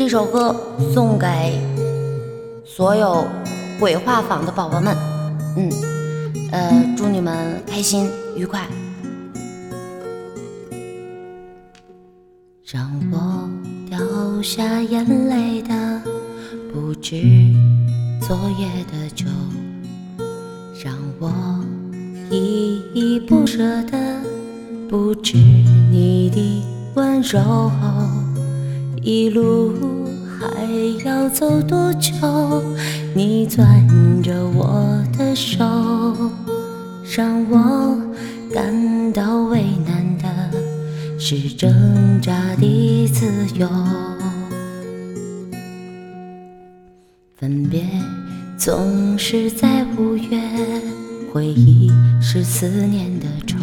这首歌送给所有鬼画坊的宝宝们，嗯，呃，祝你们开心愉快。让我掉下眼泪的不止昨夜的酒，让我依依不舍的不止你的温柔。一路还要走多久？你攥着我的手，让我感到为难的是挣扎的自由。分别总是在五月，回忆是思念的愁，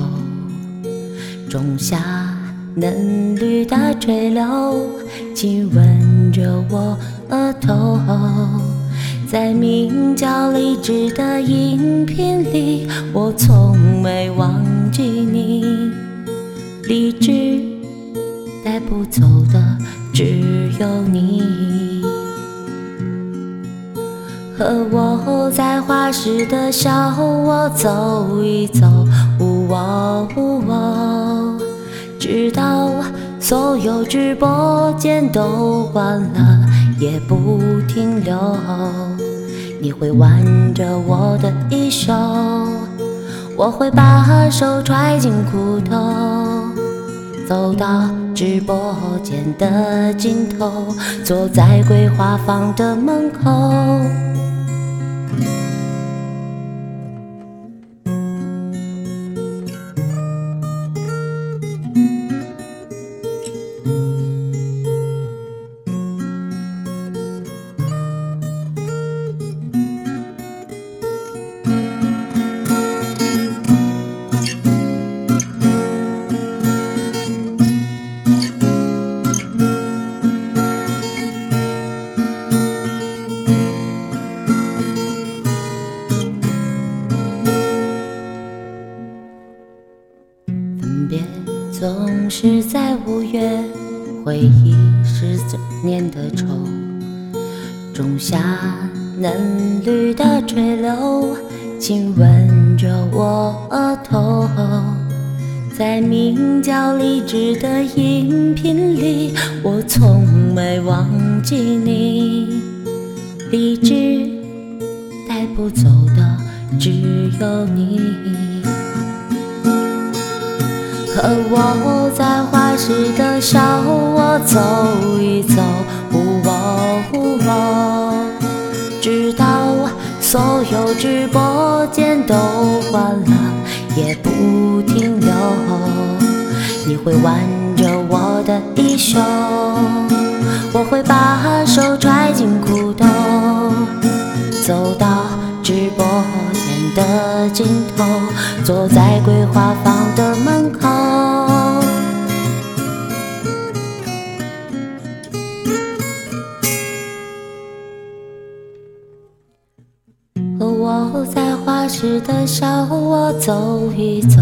仲夏。嫩绿的垂柳亲吻着我额头，在名叫荔枝的饮品里，我从没忘记你。荔枝带不走的只有你，和我在花市的小窝走一走。呜哦呜哦所有直播间都关了，也不停留。你会挽着我的衣袖，我会把手揣进裤头，走到直播间的尽头，坐在桂花房的门口。别。Yeah. 总是在五月，回忆是怎念的愁。仲夏嫩绿的垂柳亲吻着我额头，在名叫荔枝的饮品里，我从没忘记你。荔枝带不走的只有你。和我在花市的小窝走一走，直到所有直播间都关了，也不停留。你会挽着我的衣袖，我会把手揣进裤兜，的尽头，坐在桂花房的门口。和我在花市的小窝走一走，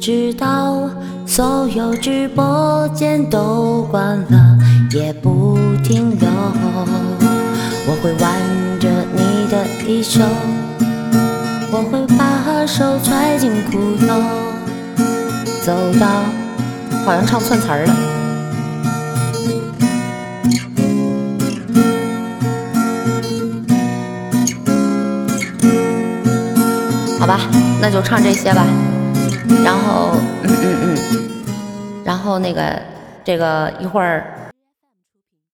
直到所有直播间都关了，也不停留。我会挽着你的衣袖，我会把手揣进裤兜，走到好像唱错词儿了。好吧，那就唱这些吧。然后，嗯嗯嗯，然后那个，这个一会儿